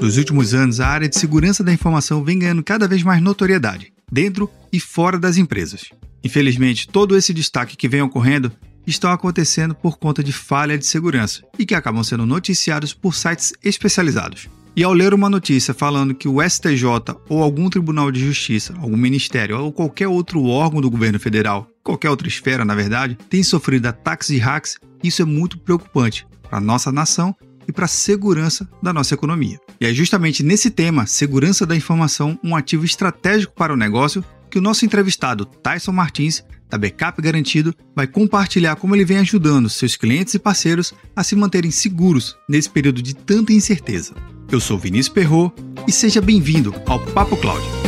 Nos últimos anos, a área de segurança da informação vem ganhando cada vez mais notoriedade, dentro e fora das empresas. Infelizmente, todo esse destaque que vem ocorrendo estão acontecendo por conta de falha de segurança e que acabam sendo noticiados por sites especializados. E ao ler uma notícia falando que o STJ ou algum tribunal de justiça, algum ministério ou qualquer outro órgão do governo federal, qualquer outra esfera na verdade, tem sofrido ataques e hacks, isso é muito preocupante para a nossa nação e para a segurança da nossa economia. E é justamente nesse tema, segurança da informação, um ativo estratégico para o negócio, que o nosso entrevistado Tyson Martins, da Backup Garantido, vai compartilhar como ele vem ajudando seus clientes e parceiros a se manterem seguros nesse período de tanta incerteza. Eu sou Vinícius Perro e seja bem-vindo ao Papo Cloud.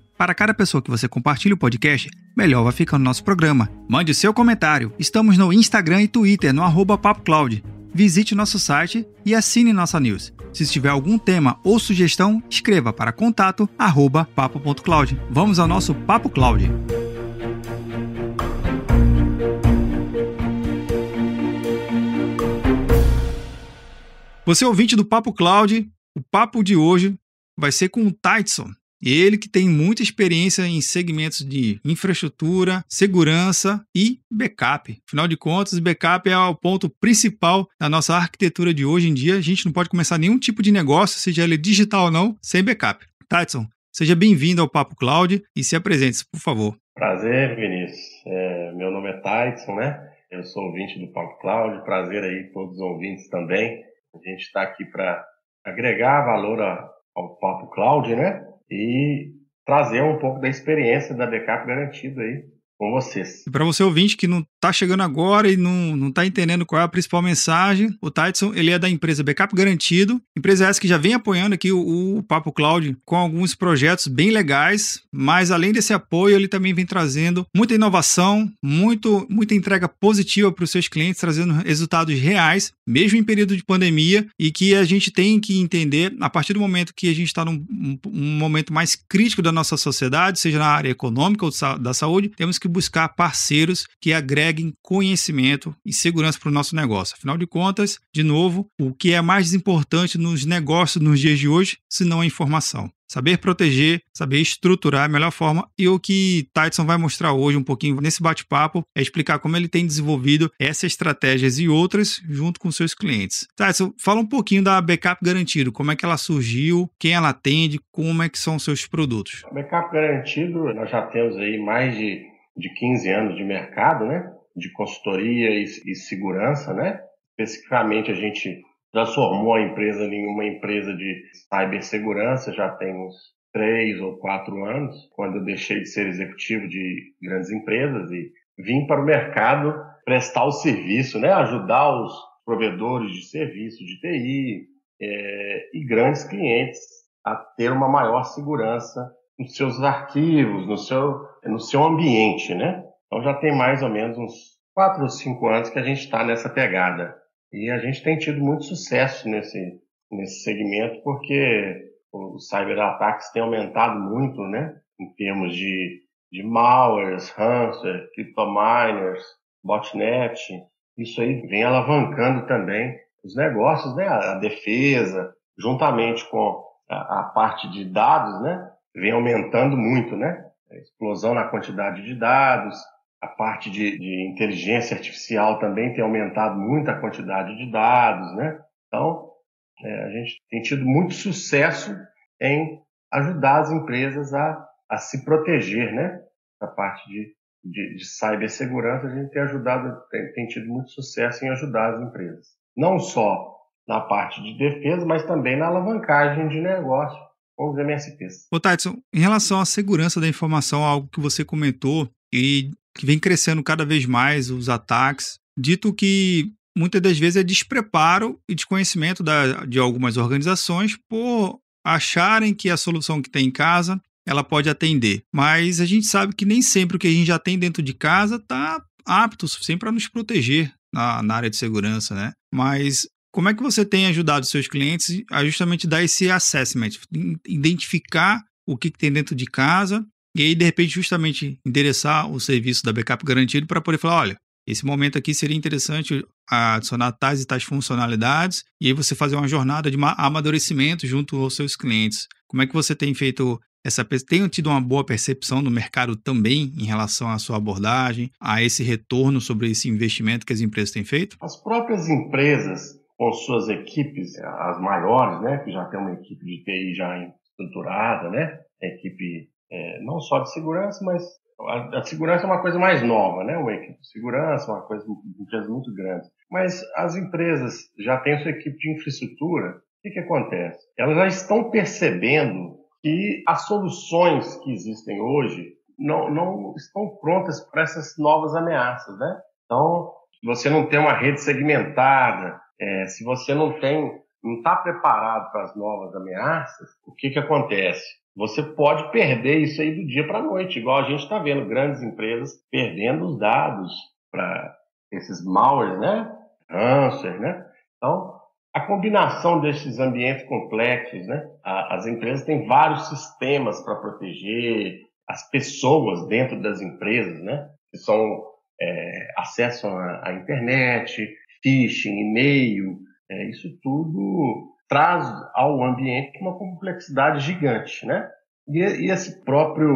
Para cada pessoa que você compartilha o podcast, melhor vai ficando nosso programa. Mande seu comentário. Estamos no Instagram e Twitter no arroba PapoCloud. Visite nosso site e assine nossa news. Se tiver algum tema ou sugestão, escreva para contato arroba papo.cloud. Vamos ao nosso Papo Cloud. Você ouvinte do Papo Cloud, o papo de hoje vai ser com o Tyson. Ele que tem muita experiência em segmentos de infraestrutura, segurança e backup. Afinal de contas, backup é o ponto principal da nossa arquitetura de hoje em dia. A gente não pode começar nenhum tipo de negócio, seja ele digital ou não, sem backup. Tyson, seja bem-vindo ao Papo Cloud e se apresente, por favor. Prazer, Vinícius. É, meu nome é Tyson, né? Eu sou ouvinte do Papo Cloud. Prazer aí todos os ouvintes também. A gente está aqui para agregar valor ao Papo Cloud, né? E trazer um pouco da experiência da backup garantido aí com vocês. Para você ouvinte que não está chegando agora e não está entendendo qual é a principal mensagem, o Tyson ele é da empresa Backup Garantido, empresa essa que já vem apoiando aqui o, o Papo Cloud com alguns projetos bem legais, mas além desse apoio ele também vem trazendo muita inovação, muito, muita entrega positiva para os seus clientes, trazendo resultados reais, mesmo em período de pandemia, e que a gente tem que entender a partir do momento que a gente está num um, um momento mais crítico da nossa sociedade, seja na área econômica ou da saúde, temos que buscar parceiros que agreguem conhecimento e segurança para o nosso negócio. Afinal de contas, de novo, o que é mais importante nos negócios nos dias de hoje, se não a informação? Saber proteger, saber estruturar a melhor forma. E o que Tyson vai mostrar hoje um pouquinho nesse bate-papo é explicar como ele tem desenvolvido essas estratégias e outras junto com seus clientes. Tyson, fala um pouquinho da Backup Garantido, como é que ela surgiu, quem ela atende, como é que são seus produtos. Backup Garantido, nós já temos aí mais de de 15 anos de mercado, né? De consultoria e, e segurança, né? Especificamente, a gente transformou a empresa em uma empresa de cibersegurança já tem uns três ou quatro anos, quando eu deixei de ser executivo de grandes empresas e vim para o mercado prestar o serviço, né? Ajudar os provedores de serviço de TI é, e grandes clientes a ter uma maior segurança nos seus arquivos, no seu, no seu ambiente, né? Então já tem mais ou menos uns quatro ou cinco anos que a gente está nessa pegada. E a gente tem tido muito sucesso nesse, nesse segmento porque os cyberataques têm aumentado muito, né? Em termos de, de malwares, ransomware, cryptominers, botnet. Isso aí vem alavancando também os negócios, né? A, a defesa, juntamente com a, a parte de dados, né? Vem aumentando muito, né? A explosão na quantidade de dados, a parte de, de, inteligência artificial também tem aumentado muito a quantidade de dados, né? Então, é, a gente tem tido muito sucesso em ajudar as empresas a, a se proteger, né? A parte de, de, de cibersegurança, a gente tem ajudado, tem, tem tido muito sucesso em ajudar as empresas. Não só na parte de defesa, mas também na alavancagem de negócio com os MSPs. Ô, Tyson, em relação à segurança da informação, algo que você comentou e que vem crescendo cada vez mais os ataques, dito que muitas das vezes é despreparo e desconhecimento da, de algumas organizações por acharem que a solução que tem em casa ela pode atender. Mas a gente sabe que nem sempre o que a gente já tem dentro de casa está apto o suficiente para nos proteger na, na, área de segurança, né? Mas como é que você tem ajudado seus clientes a justamente dar esse assessment, identificar o que, que tem dentro de casa e aí, de repente, justamente endereçar o serviço da backup garantido para poder falar: olha, esse momento aqui seria interessante adicionar tais e tais funcionalidades e aí você fazer uma jornada de amadurecimento junto aos seus clientes. Como é que você tem feito essa tem tido uma boa percepção no mercado também em relação à sua abordagem, a esse retorno sobre esse investimento que as empresas têm feito? As próprias empresas com suas equipes, as maiores, né, que já tem uma equipe de TI já estruturada, né, equipe é, não só de segurança, mas a, a, segurança é uma coisa mais nova, né, uma equipe de segurança, uma coisa empresas muito grande. Mas as empresas já têm sua equipe de infraestrutura. O que, que acontece? Elas já estão percebendo que as soluções que existem hoje não, não estão prontas para essas novas ameaças, né? Então, você não tem uma rede segmentada, é, se você não tem, não está preparado para as novas ameaças, o que que acontece? Você pode perder isso aí do dia para a noite, igual a gente está vendo grandes empresas perdendo os dados para esses malwares, né? Câncer, né? Então, a combinação desses ambientes complexos, né? As empresas têm vários sistemas para proteger as pessoas dentro das empresas, né? Que são é, acesso à, à, internet, phishing, e-mail, é, isso tudo traz ao ambiente uma complexidade gigante, né? E, e esse próprio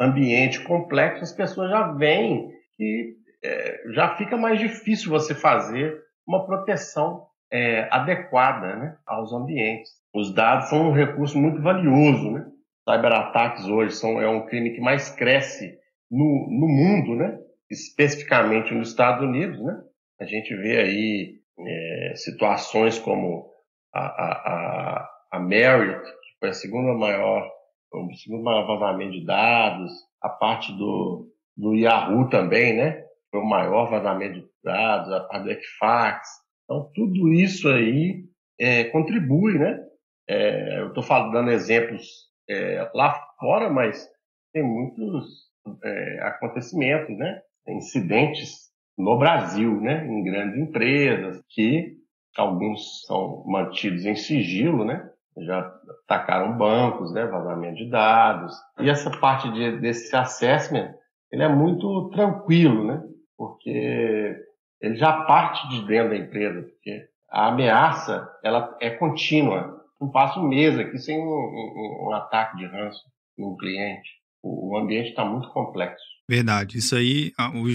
ambiente complexo, as pessoas já veem que é, já fica mais difícil você fazer uma proteção é, adequada né, aos ambientes. Os dados são um recurso muito valioso. Né? Cyberataques hoje são, é um crime que mais cresce no, no mundo, né? especificamente nos Estados Unidos. Né? A gente vê aí é, situações como a, a, a, a Marriott, que foi a segunda maior, o segundo maior vazamento de dados, a parte do, do Yahoo também, né? Foi o maior vazamento de dados, a parte do Equifax, então, tudo isso aí é, contribui, né? É, eu estou dando exemplos é, lá fora, mas tem muitos é, acontecimentos, né? Incidentes no Brasil, né? Em grandes empresas que alguns são mantidos em sigilo, né? Já atacaram bancos, né? Vazamento de dados. E essa parte de, desse assessment, ele é muito tranquilo, né? Porque ele já parte de dentro da empresa, porque a ameaça ela é contínua. Não passa um mês aqui sem um, um, um ataque de ranço no cliente. O, o ambiente está muito complexo. Verdade. Isso aí,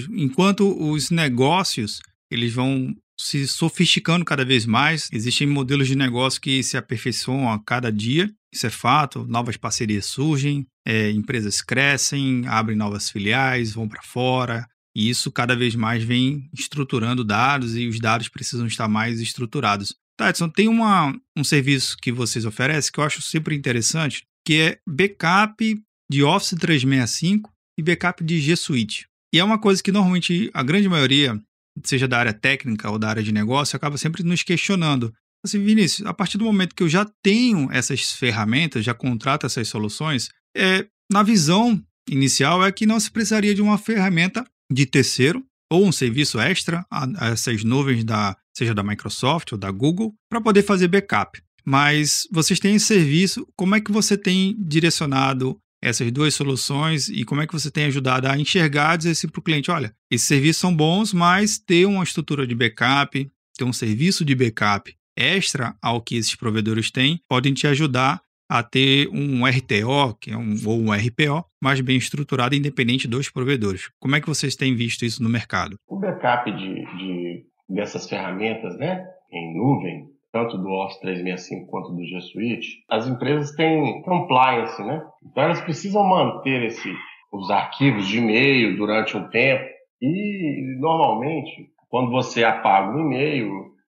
enquanto os negócios eles vão se sofisticando cada vez mais, existem modelos de negócio que se aperfeiçoam a cada dia. Isso é fato. Novas parcerias surgem, é, empresas crescem, abrem novas filiais, vão para fora, e isso cada vez mais vem estruturando dados e os dados precisam estar mais estruturados. Tadson, tem uma, um serviço que vocês oferecem que eu acho super interessante, que é backup de Office 365 e backup de G Suite. E é uma coisa que normalmente a grande maioria, seja da área técnica ou da área de negócio, acaba sempre nos questionando. Assim, Vinícius, a partir do momento que eu já tenho essas ferramentas, já contrato essas soluções, é, na visão inicial é que não se precisaria de uma ferramenta de terceiro ou um serviço extra a, essas nuvens da seja da Microsoft ou da Google para poder fazer backup. Mas vocês têm esse serviço, como é que você tem direcionado essas duas soluções e como é que você tem ajudado a enxergar, dizer assim para o cliente, olha, esses serviços são bons, mas ter uma estrutura de backup, ter um serviço de backup extra ao que esses provedores têm, podem te ajudar a ter um RTO, que é um, ou um RPO, mais bem estruturado, independente dos provedores. Como é que vocês têm visto isso no mercado? O backup de, de dessas ferramentas, né, em nuvem, tanto do Office 365 quanto do G Suite, as empresas têm compliance, né? Então elas precisam manter esse, os arquivos de e-mail durante um tempo e normalmente quando você apaga o e-mail,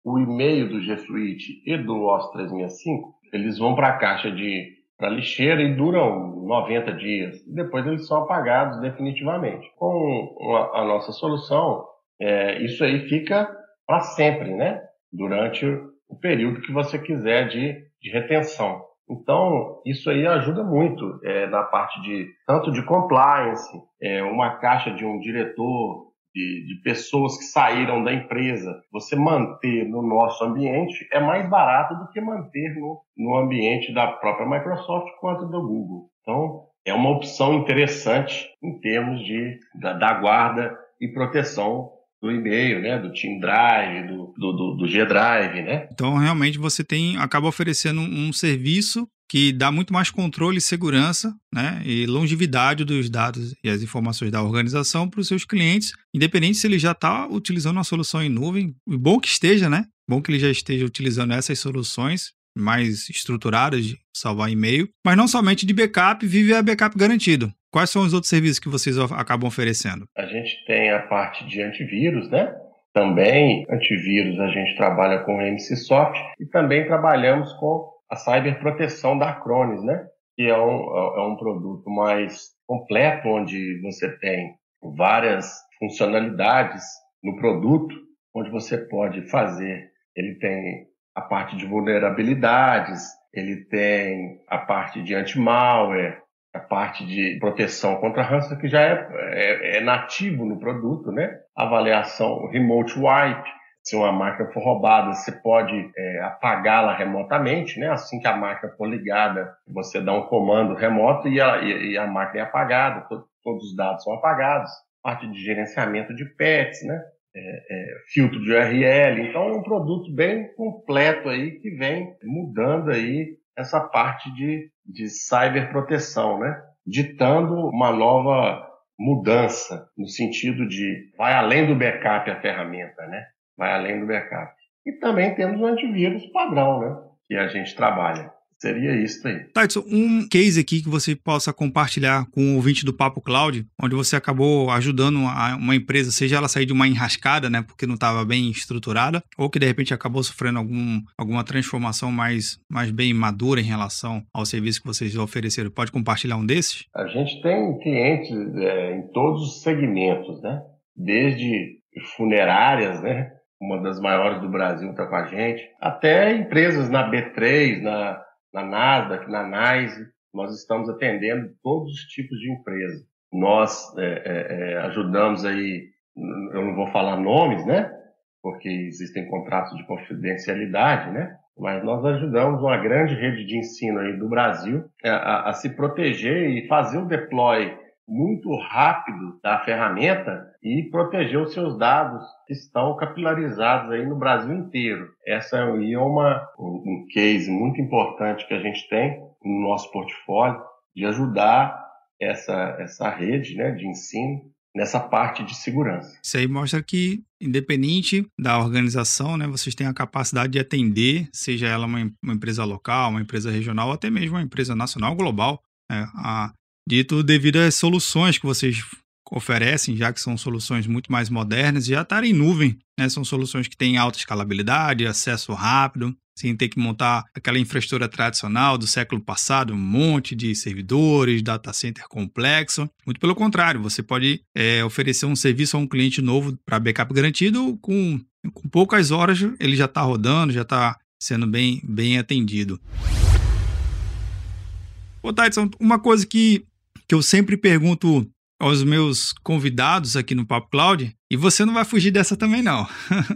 o e-mail do G Suite e do Office 365 eles vão para a caixa de para lixeira e duram 90 dias. Depois eles são apagados definitivamente. Com a, a nossa solução, é, isso aí fica para sempre, né? Durante o período que você quiser de, de retenção. Então, isso aí ajuda muito é, na parte de tanto de compliance, é, uma caixa de um diretor, de, de, pessoas que saíram da empresa, você manter no nosso ambiente é mais barato do que manter no, no ambiente da própria Microsoft quanto do Google. Então, é uma opção interessante em termos de, da, da guarda e proteção do e-mail, né, do Team Drive, do, do, do, do G Drive, né? Então, realmente, você tem acaba oferecendo um serviço que dá muito mais controle e segurança né, e longevidade dos dados e as informações da organização para os seus clientes, independente se ele já está utilizando uma solução em nuvem. Bom que esteja, né? Bom que ele já esteja utilizando essas soluções mais estruturadas de salvar e-mail, mas não somente de backup, vive a backup garantido. Quais são os outros serviços que vocês acabam oferecendo? A gente tem a parte de antivírus, né? Também antivírus a gente trabalha com o MCSoft e também trabalhamos com a cyberproteção da Acronis, né? Que é um, é um produto mais completo, onde você tem várias funcionalidades no produto, onde você pode fazer. Ele tem a parte de vulnerabilidades, ele tem a parte de anti-malware, a parte de proteção contra ransomware que já é, é, é, nativo no produto, né? Avaliação remote wipe, se uma máquina for roubada, você pode é, apagá-la remotamente, né? Assim que a máquina for ligada, você dá um comando remoto e a, e, a máquina é apagada, to, todos os dados são apagados. Parte de gerenciamento de pets, né? É, é, filtro de URL. Então, é um produto bem completo aí que vem mudando aí essa parte de, de cyberproteção, né? Ditando uma nova mudança no sentido de vai além do backup a ferramenta, né? Vai além do backup. E também temos o antivírus padrão, né? Que a gente trabalha. Seria isso aí. Tyson, um case aqui que você possa compartilhar com o ouvinte do Papo Cloud, onde você acabou ajudando uma empresa, seja ela sair de uma enrascada, né, porque não estava bem estruturada, ou que de repente acabou sofrendo algum, alguma transformação mais, mais bem madura em relação ao serviço que vocês ofereceram. Pode compartilhar um desses? A gente tem clientes é, em todos os segmentos, né? Desde funerárias, né? Uma das maiores do Brasil está com a gente, até empresas na B3, na na Nasdaq, na NYSE, nós estamos atendendo todos os tipos de empresa. Nós é, é, é, ajudamos aí, eu não vou falar nomes, né? Porque existem contratos de confidencialidade, né? Mas nós ajudamos uma grande rede de ensino aí do Brasil a, a, a se proteger e fazer o deploy muito rápido da ferramenta e proteger os seus dados que estão capilarizados aí no Brasil inteiro. Essa é uma, um case muito importante que a gente tem no nosso portfólio de ajudar essa, essa rede né, de ensino nessa parte de segurança. Isso aí mostra que, independente da organização, né, vocês têm a capacidade de atender, seja ela uma, uma empresa local, uma empresa regional, ou até mesmo uma empresa nacional, global, né, a Dito devido às soluções que vocês oferecem, já que são soluções muito mais modernas, já estar em nuvem. Né? São soluções que têm alta escalabilidade, acesso rápido, sem ter que montar aquela infraestrutura tradicional do século passado, um monte de servidores, data center complexo. Muito pelo contrário, você pode é, oferecer um serviço a um cliente novo para backup garantido com, com poucas horas ele já está rodando, já está sendo bem, bem atendido. Ô, Tyson, uma coisa que que eu sempre pergunto aos meus convidados aqui no Papo Cloud, e você não vai fugir dessa também não.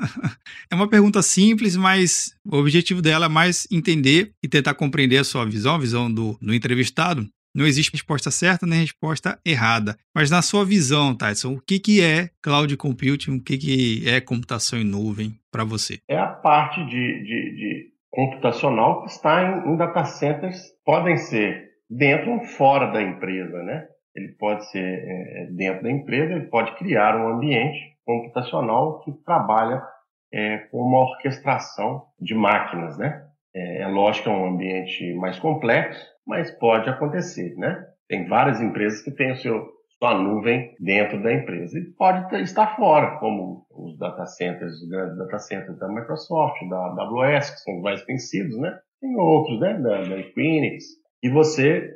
é uma pergunta simples, mas o objetivo dela é mais entender e tentar compreender a sua visão, a visão do, do entrevistado. Não existe resposta certa nem resposta errada. Mas na sua visão, Tyson, o que, que é cloud computing, o que, que é computação em nuvem para você? É a parte de, de, de computacional que está em, em data centers, podem ser dentro ou fora da empresa, né? Ele pode ser é, dentro da empresa, ele pode criar um ambiente computacional que trabalha é, com uma orquestração de máquinas, né? É, é lógico que é um ambiente mais complexo, mas pode acontecer, né? Tem várias empresas que têm o seu sua nuvem dentro da empresa e pode estar fora, como os data centers, os grandes data centers da Microsoft, da AWS, que são mais conhecidos, né? Tem outros, né? Da, da Equinix, E você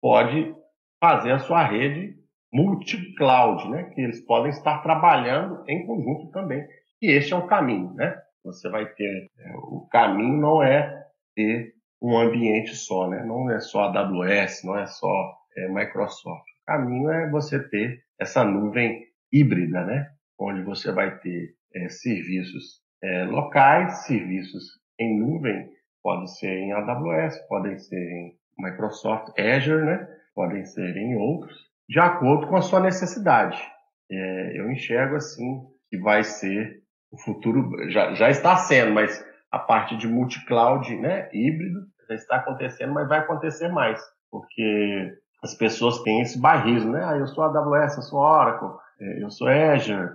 pode fazer a sua rede multi-cloud, né? Que eles podem estar trabalhando em conjunto também. E este é o caminho, né? Você vai ter é, o caminho não é ter um ambiente só, né? Não é só AWS, não é só é, Microsoft. O caminho é você ter essa nuvem híbrida, né? Onde você vai ter é, serviços é, locais, serviços em nuvem, podem ser em AWS, podem ser em Microsoft Azure, né? Podem ser em outros, de acordo com a sua necessidade. É, eu enxergo assim que vai ser o futuro, já, já está sendo, mas a parte de multi-cloud, né, híbrido, já está acontecendo, mas vai acontecer mais, porque as pessoas têm esse barrismo, né? Ah, eu sou AWS, eu sou Oracle, é, eu sou Azure,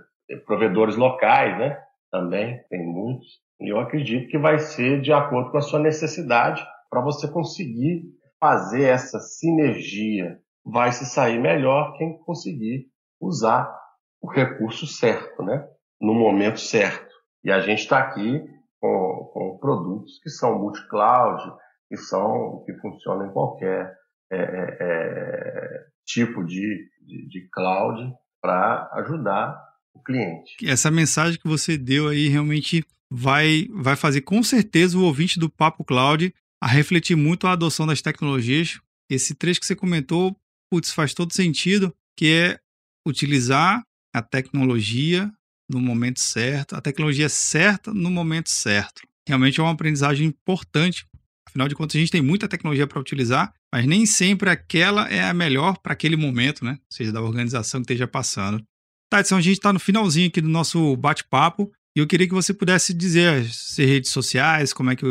provedores locais, né? Também tem muitos. E eu acredito que vai ser de acordo com a sua necessidade para você conseguir fazer essa sinergia. Vai se sair melhor quem conseguir usar o recurso certo, né? No momento certo. E a gente está aqui com, com, produtos que são multi-cloud, que são que funcionam em qualquer é, é, é tipo de, de, de cloud para ajudar o cliente. Essa mensagem que você deu aí realmente vai, vai fazer com certeza o ouvinte do Papo Cloud a refletir muito a adoção das tecnologias. Esse trecho que você comentou, putz, faz todo sentido, que é utilizar a tecnologia no momento certo, a tecnologia certa no momento certo. Realmente é uma aprendizagem importante. Afinal de contas, a gente tem muita tecnologia para utilizar, mas nem sempre aquela é a melhor para aquele momento, né? Seja da organização que esteja passando. Tá, então a gente está no finalzinho aqui do nosso bate-papo e eu queria que você pudesse dizer as redes sociais, como é que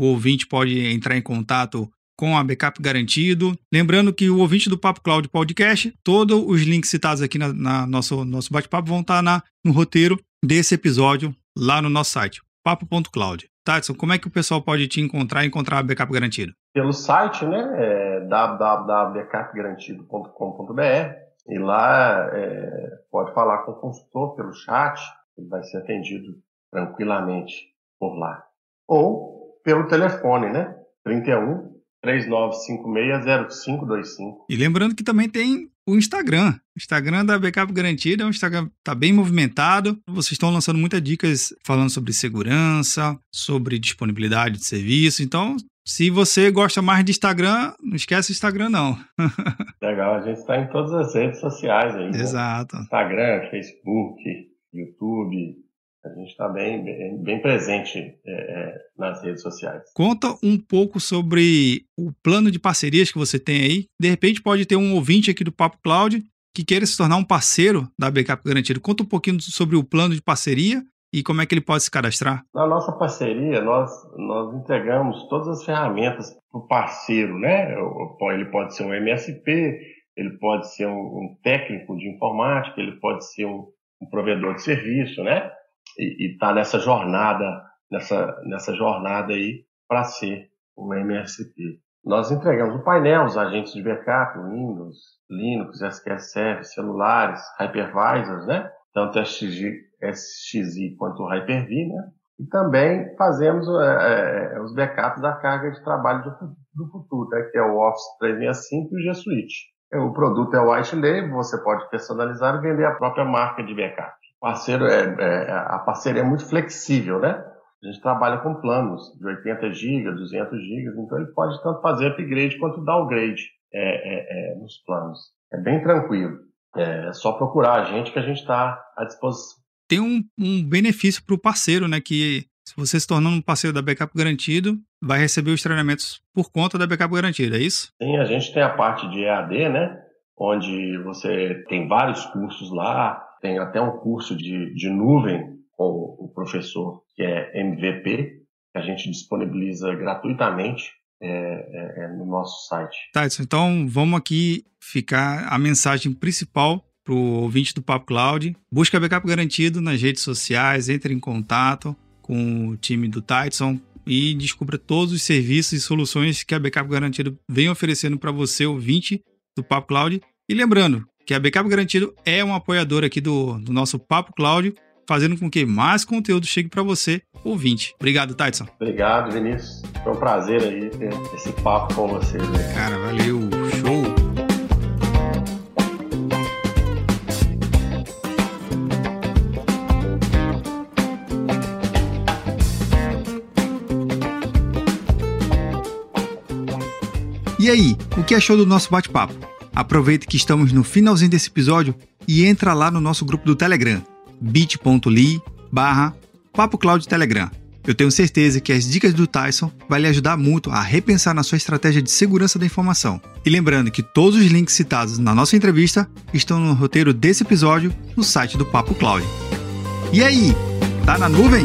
o, ouvinte pode entrar em contato com a Backup Garantido. Lembrando que o ouvinte do Papo Cloud Podcast, todos os links citados aqui na, na nosso, nosso bate-papo vão estar tá na, no roteiro desse episódio lá no nosso site, papo.cloud. Tadson, como é que o pessoal pode te encontrar e encontrar a Backup Garantido? Pelo site, né? É www.backupgarantido.com.br e lá é, pode falar com o consultor pelo chat, ele vai ser atendido tranquilamente por lá. Ou pelo telefone, né? 31 39560525. E lembrando que também tem o Instagram. O Instagram da Backup Garantida é um Instagram que está bem movimentado. Vocês estão lançando muitas dicas falando sobre segurança, sobre disponibilidade de serviço. Então, se você gosta mais de Instagram, não esquece o Instagram, não. Legal, a gente está em todas as redes sociais aí. Né? Exato. Né? Instagram, Facebook, YouTube. A gente está bem, bem, bem, presente é, é, nas redes sociais. Conta um pouco sobre o plano de parcerias que você tem aí. De repente pode ter um ouvinte aqui do Papo Cloud que queira se tornar um parceiro da Backup Garantido. Conta um pouquinho sobre o plano de parceria e como é que ele pode se cadastrar? Na nossa parceria, nós, nós entregamos todas as ferramentas para o parceiro, né? Ele pode ser um MSP, ele pode ser um, um técnico de informática, ele pode ser um, um provedor de serviço, né? E está nessa jornada, nessa, nessa jornada aí para ser um MSP. Nós entregamos o painel, os agentes de backup, Windows, Linux, SQL Server, celulares, hypervisors, né? Tanto SG, SXI quanto Hyper-V, né? E também fazemos é, é, os backups da carga de trabalho do, do futuro, né? que é o Office 365 e o G Suite. É, o produto é o White Label, você pode personalizar e vender a própria marca de backup. Parceiro é, é, a parceria é muito flexível, né? A gente trabalha com planos de 80 GB, 200 GB, então ele pode tanto fazer upgrade quanto downgrade é, é, é, nos planos. É bem tranquilo. É só procurar a gente que a gente está à disposição tem um, um benefício para o parceiro, né? Que se você se tornando um parceiro da Backup Garantido, vai receber os treinamentos por conta da Backup Garantido, é isso? Sim, a gente tem a parte de EAD, né? Onde você tem vários cursos lá, tem até um curso de, de nuvem com o professor que é MVP, que a gente disponibiliza gratuitamente é, é, é no nosso site. Tá, então vamos aqui ficar a mensagem principal para o ouvinte do Papo Cloud. Busca backup garantido nas redes sociais, entre em contato com o time do Tyson e descubra todos os serviços e soluções que a Backup Garantido vem oferecendo para você, ouvinte do Papo Cloud. E lembrando que a Backup Garantido é um apoiador aqui do, do nosso Papo Cloud. fazendo com que mais conteúdo chegue para você, ouvinte. Obrigado, Tyson. Obrigado, Vinícius. Foi um prazer aí ter esse papo com vocês. Né? Cara, valeu. Show. E aí, o que achou do nosso bate-papo? Aproveita que estamos no finalzinho desse episódio e entra lá no nosso grupo do Telegram, bit.ly barra Papo Cloud Telegram. Eu tenho certeza que as dicas do Tyson vai lhe ajudar muito a repensar na sua estratégia de segurança da informação. E lembrando que todos os links citados na nossa entrevista estão no roteiro desse episódio no site do Papo Cloud. E aí, tá na nuvem?